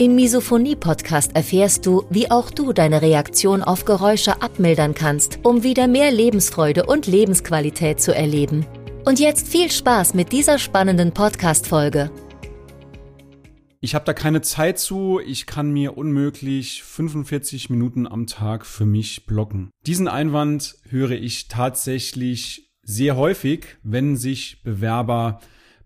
Im Misophonie-Podcast erfährst du, wie auch du deine Reaktion auf Geräusche abmildern kannst, um wieder mehr Lebensfreude und Lebensqualität zu erleben. Und jetzt viel Spaß mit dieser spannenden Podcast-Folge. Ich habe da keine Zeit zu, ich kann mir unmöglich 45 Minuten am Tag für mich blocken. Diesen Einwand höre ich tatsächlich sehr häufig, wenn sich Bewerber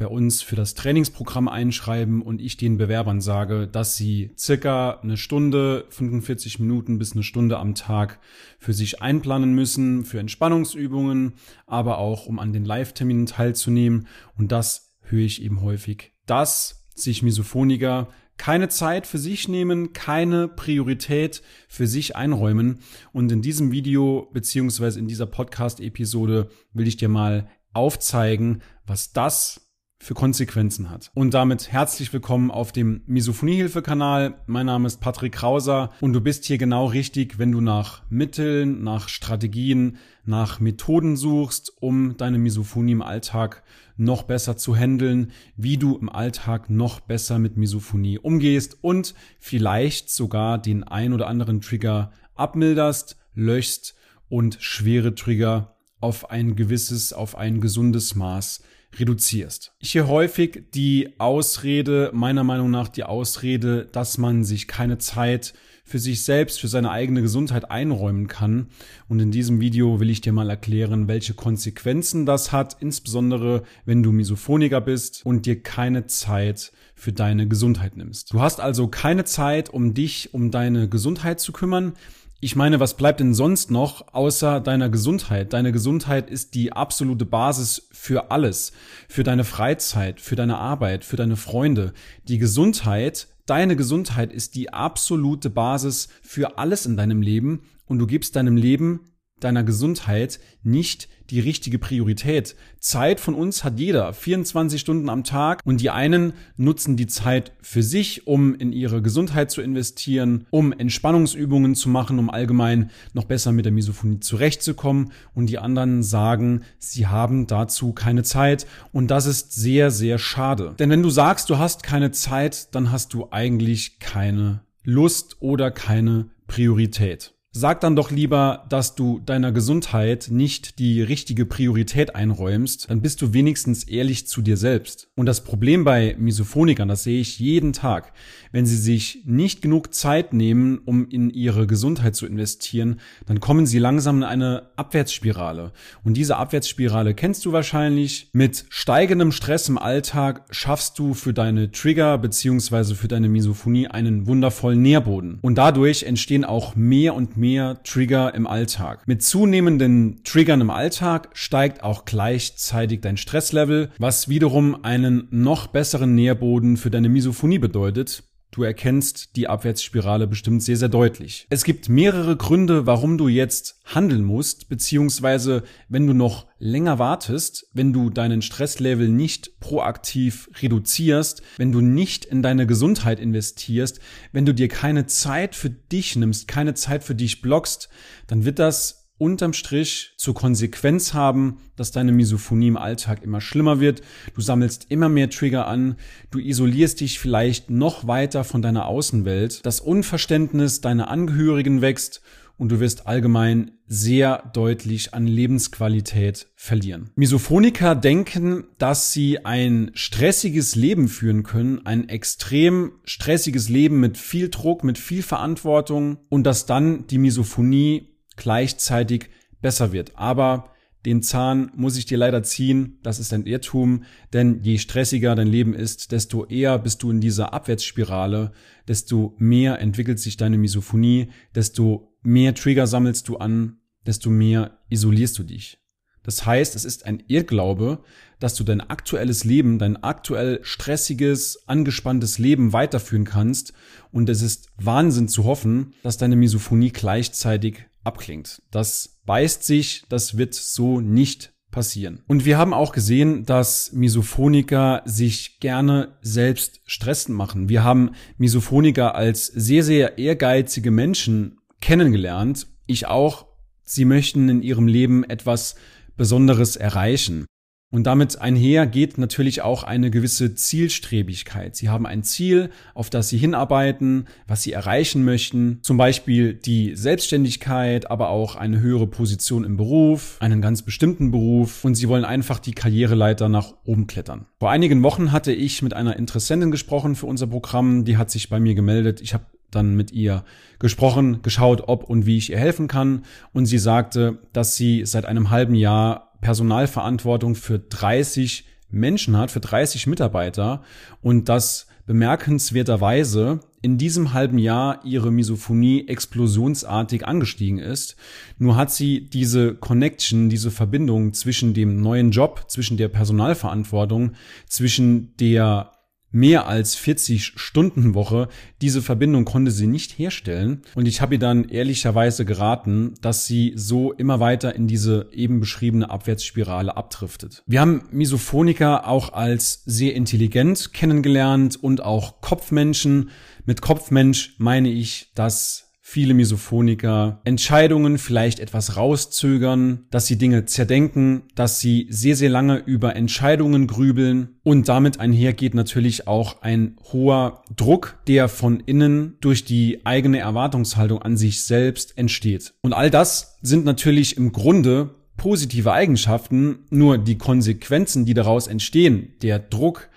bei uns für das Trainingsprogramm einschreiben und ich den Bewerbern sage, dass sie circa eine Stunde, 45 Minuten bis eine Stunde am Tag für sich einplanen müssen, für Entspannungsübungen, aber auch um an den Live-Terminen teilzunehmen. Und das höre ich eben häufig, dass sich Misophoniker keine Zeit für sich nehmen, keine Priorität für sich einräumen. Und in diesem Video beziehungsweise in dieser Podcast-Episode will ich dir mal aufzeigen, was das für Konsequenzen hat. Und damit herzlich willkommen auf dem Misophoniehilfe-Kanal. Mein Name ist Patrick Krauser und du bist hier genau richtig, wenn du nach Mitteln, nach Strategien, nach Methoden suchst, um deine Misophonie im Alltag noch besser zu handeln, wie du im Alltag noch besser mit Misophonie umgehst und vielleicht sogar den ein oder anderen Trigger abmilderst, löschst und schwere Trigger auf ein gewisses, auf ein gesundes Maß reduzierst. Ich höre häufig die Ausrede, meiner Meinung nach die Ausrede, dass man sich keine Zeit für sich selbst, für seine eigene Gesundheit einräumen kann. Und in diesem Video will ich dir mal erklären, welche Konsequenzen das hat, insbesondere wenn du Misophoniker bist und dir keine Zeit für deine Gesundheit nimmst. Du hast also keine Zeit, um dich um deine Gesundheit zu kümmern. Ich meine, was bleibt denn sonst noch außer deiner Gesundheit? Deine Gesundheit ist die absolute Basis für alles. Für deine Freizeit, für deine Arbeit, für deine Freunde. Die Gesundheit, deine Gesundheit ist die absolute Basis für alles in deinem Leben und du gibst deinem Leben deiner Gesundheit nicht die richtige Priorität. Zeit von uns hat jeder, 24 Stunden am Tag und die einen nutzen die Zeit für sich, um in ihre Gesundheit zu investieren, um Entspannungsübungen zu machen, um allgemein noch besser mit der Misophonie zurechtzukommen und die anderen sagen, sie haben dazu keine Zeit und das ist sehr, sehr schade. Denn wenn du sagst, du hast keine Zeit, dann hast du eigentlich keine Lust oder keine Priorität. Sag dann doch lieber, dass du deiner Gesundheit nicht die richtige Priorität einräumst, dann bist du wenigstens ehrlich zu dir selbst. Und das Problem bei Misophonikern, das sehe ich jeden Tag, wenn sie sich nicht genug Zeit nehmen, um in ihre Gesundheit zu investieren, dann kommen sie langsam in eine Abwärtsspirale. Und diese Abwärtsspirale kennst du wahrscheinlich. Mit steigendem Stress im Alltag schaffst du für deine Trigger beziehungsweise für deine Misophonie einen wundervollen Nährboden. Und dadurch entstehen auch mehr und mehr Trigger im Alltag. Mit zunehmenden Triggern im Alltag steigt auch gleichzeitig dein Stresslevel, was wiederum einen noch besseren Nährboden für deine Misophonie bedeutet. Du erkennst die Abwärtsspirale bestimmt sehr, sehr deutlich. Es gibt mehrere Gründe, warum du jetzt handeln musst, beziehungsweise wenn du noch länger wartest, wenn du deinen Stresslevel nicht proaktiv reduzierst, wenn du nicht in deine Gesundheit investierst, wenn du dir keine Zeit für dich nimmst, keine Zeit für dich blockst, dann wird das unterm Strich zur Konsequenz haben, dass deine Misophonie im Alltag immer schlimmer wird. Du sammelst immer mehr Trigger an. Du isolierst dich vielleicht noch weiter von deiner Außenwelt. Das Unverständnis deiner Angehörigen wächst und du wirst allgemein sehr deutlich an Lebensqualität verlieren. Misophoniker denken, dass sie ein stressiges Leben führen können, ein extrem stressiges Leben mit viel Druck, mit viel Verantwortung und dass dann die Misophonie gleichzeitig besser wird. Aber den Zahn muss ich dir leider ziehen, das ist ein Irrtum, denn je stressiger dein Leben ist, desto eher bist du in dieser Abwärtsspirale, desto mehr entwickelt sich deine Misophonie, desto mehr Trigger sammelst du an, desto mehr isolierst du dich. Das heißt, es ist ein Irrglaube, dass du dein aktuelles Leben, dein aktuell stressiges, angespanntes Leben weiterführen kannst und es ist Wahnsinn zu hoffen, dass deine Misophonie gleichzeitig abklingt. Das beißt sich, das wird so nicht passieren. Und wir haben auch gesehen, dass Misophoniker sich gerne selbst stressen machen. Wir haben Misophoniker als sehr, sehr ehrgeizige Menschen kennengelernt. Ich auch. Sie möchten in ihrem Leben etwas Besonderes erreichen. Und damit einher geht natürlich auch eine gewisse Zielstrebigkeit. Sie haben ein Ziel, auf das sie hinarbeiten, was sie erreichen möchten. Zum Beispiel die Selbstständigkeit, aber auch eine höhere Position im Beruf, einen ganz bestimmten Beruf. Und sie wollen einfach die Karriereleiter nach oben klettern. Vor einigen Wochen hatte ich mit einer Interessentin gesprochen für unser Programm. Die hat sich bei mir gemeldet. Ich habe dann mit ihr gesprochen, geschaut, ob und wie ich ihr helfen kann. Und sie sagte, dass sie seit einem halben Jahr Personalverantwortung für 30 Menschen hat, für 30 Mitarbeiter und dass bemerkenswerterweise in diesem halben Jahr ihre Misophonie explosionsartig angestiegen ist. Nur hat sie diese Connection, diese Verbindung zwischen dem neuen Job, zwischen der Personalverantwortung, zwischen der mehr als 40 Stunden Woche. Diese Verbindung konnte sie nicht herstellen. Und ich habe ihr dann ehrlicherweise geraten, dass sie so immer weiter in diese eben beschriebene Abwärtsspirale abdriftet. Wir haben Misophoniker auch als sehr intelligent kennengelernt und auch Kopfmenschen. Mit Kopfmensch meine ich, dass viele Misophoniker Entscheidungen vielleicht etwas rauszögern, dass sie Dinge zerdenken, dass sie sehr, sehr lange über Entscheidungen grübeln und damit einhergeht natürlich auch ein hoher Druck, der von innen durch die eigene Erwartungshaltung an sich selbst entsteht. Und all das sind natürlich im Grunde positive Eigenschaften, nur die Konsequenzen, die daraus entstehen, der Druck,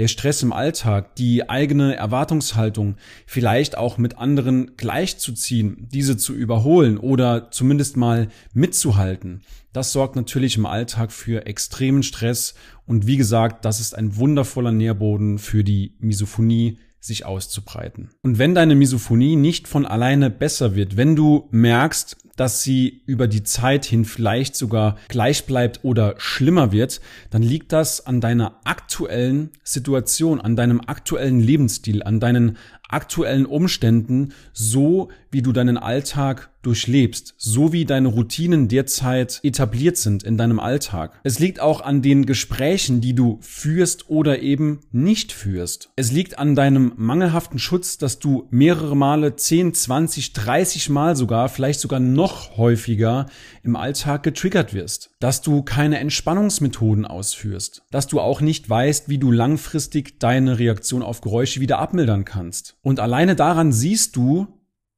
der Stress im Alltag, die eigene Erwartungshaltung vielleicht auch mit anderen gleichzuziehen, diese zu überholen oder zumindest mal mitzuhalten, das sorgt natürlich im Alltag für extremen Stress. Und wie gesagt, das ist ein wundervoller Nährboden für die Misophonie, sich auszubreiten. Und wenn deine Misophonie nicht von alleine besser wird, wenn du merkst, dass sie über die Zeit hin vielleicht sogar gleich bleibt oder schlimmer wird, dann liegt das an deiner aktuellen Situation, an deinem aktuellen Lebensstil, an deinen aktuellen Umständen, so wie du deinen Alltag durchlebst, so wie deine Routinen derzeit etabliert sind in deinem Alltag. Es liegt auch an den Gesprächen, die du führst oder eben nicht führst. Es liegt an deinem mangelhaften Schutz, dass du mehrere Male 10, 20, 30 Mal sogar, vielleicht sogar noch häufiger im Alltag getriggert wirst. Dass du keine Entspannungsmethoden ausführst. Dass du auch nicht weißt, wie du langfristig deine Reaktion auf Geräusche wieder abmildern kannst. Und alleine daran siehst du,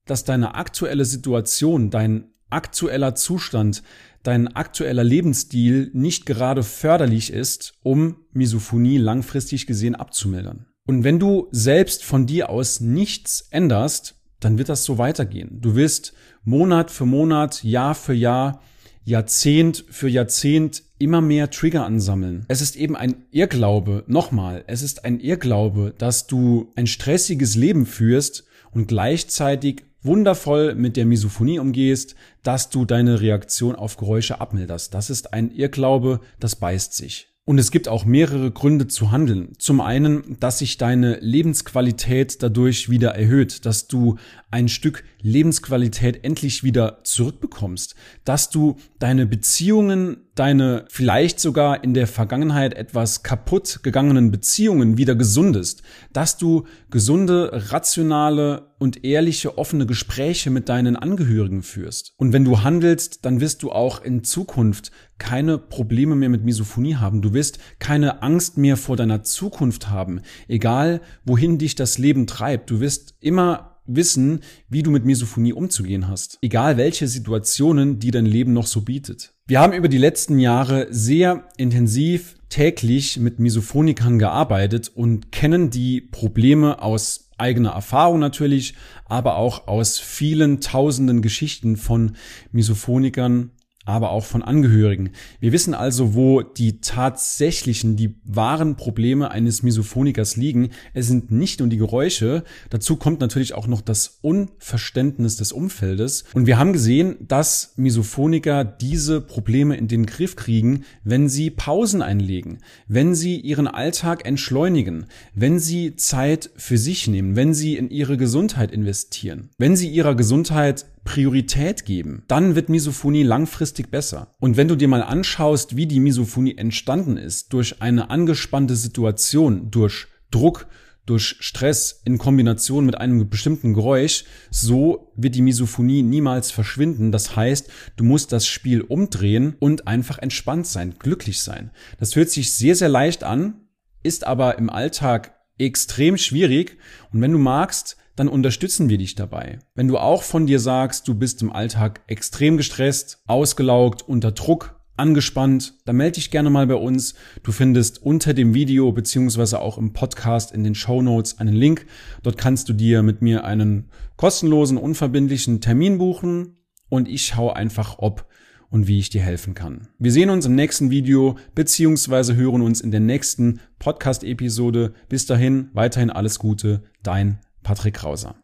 dass deine aktuelle Situation, dein aktueller Zustand, dein aktueller Lebensstil nicht gerade förderlich ist, um Misophonie langfristig gesehen abzumildern. Und wenn du selbst von dir aus nichts änderst, dann wird das so weitergehen. Du wirst Monat für Monat, Jahr für Jahr, Jahrzehnt für Jahrzehnt immer mehr Trigger ansammeln. Es ist eben ein Irrglaube, nochmal, es ist ein Irrglaube, dass du ein stressiges Leben führst und gleichzeitig wundervoll mit der Misophonie umgehst, dass du deine Reaktion auf Geräusche abmilderst. Das ist ein Irrglaube, das beißt sich. Und es gibt auch mehrere Gründe zu handeln. Zum einen, dass sich deine Lebensqualität dadurch wieder erhöht, dass du ein Stück Lebensqualität endlich wieder zurückbekommst, dass du deine Beziehungen, deine vielleicht sogar in der Vergangenheit etwas kaputt gegangenen Beziehungen wieder gesundest, dass du gesunde, rationale und ehrliche, offene Gespräche mit deinen Angehörigen führst. Und wenn du handelst, dann wirst du auch in Zukunft keine Probleme mehr mit Misophonie haben. Du wirst keine Angst mehr vor deiner Zukunft haben, egal wohin dich das Leben treibt. Du wirst immer wissen, wie du mit Misophonie umzugehen hast. Egal welche Situationen, die dein Leben noch so bietet. Wir haben über die letzten Jahre sehr intensiv täglich mit Misophonikern gearbeitet und kennen die Probleme aus eigener Erfahrung natürlich, aber auch aus vielen tausenden Geschichten von Misophonikern aber auch von Angehörigen. Wir wissen also, wo die tatsächlichen, die wahren Probleme eines Misophonikers liegen. Es sind nicht nur die Geräusche, dazu kommt natürlich auch noch das Unverständnis des Umfeldes. Und wir haben gesehen, dass Misophoniker diese Probleme in den Griff kriegen, wenn sie Pausen einlegen, wenn sie ihren Alltag entschleunigen, wenn sie Zeit für sich nehmen, wenn sie in ihre Gesundheit investieren, wenn sie ihrer Gesundheit Priorität geben, dann wird Misophonie langfristig besser. Und wenn du dir mal anschaust, wie die Misophonie entstanden ist, durch eine angespannte Situation, durch Druck, durch Stress in Kombination mit einem bestimmten Geräusch, so wird die Misophonie niemals verschwinden. Das heißt, du musst das Spiel umdrehen und einfach entspannt sein, glücklich sein. Das hört sich sehr, sehr leicht an, ist aber im Alltag extrem schwierig. Und wenn du magst, dann unterstützen wir dich dabei. Wenn du auch von dir sagst, du bist im Alltag extrem gestresst, ausgelaugt, unter Druck, angespannt, dann melde dich gerne mal bei uns. Du findest unter dem Video beziehungsweise auch im Podcast in den Show Notes einen Link. Dort kannst du dir mit mir einen kostenlosen, unverbindlichen Termin buchen und ich schaue einfach, ob und wie ich dir helfen kann. Wir sehen uns im nächsten Video beziehungsweise hören uns in der nächsten Podcast-Episode. Bis dahin, weiterhin alles Gute, dein Patrick Krauser.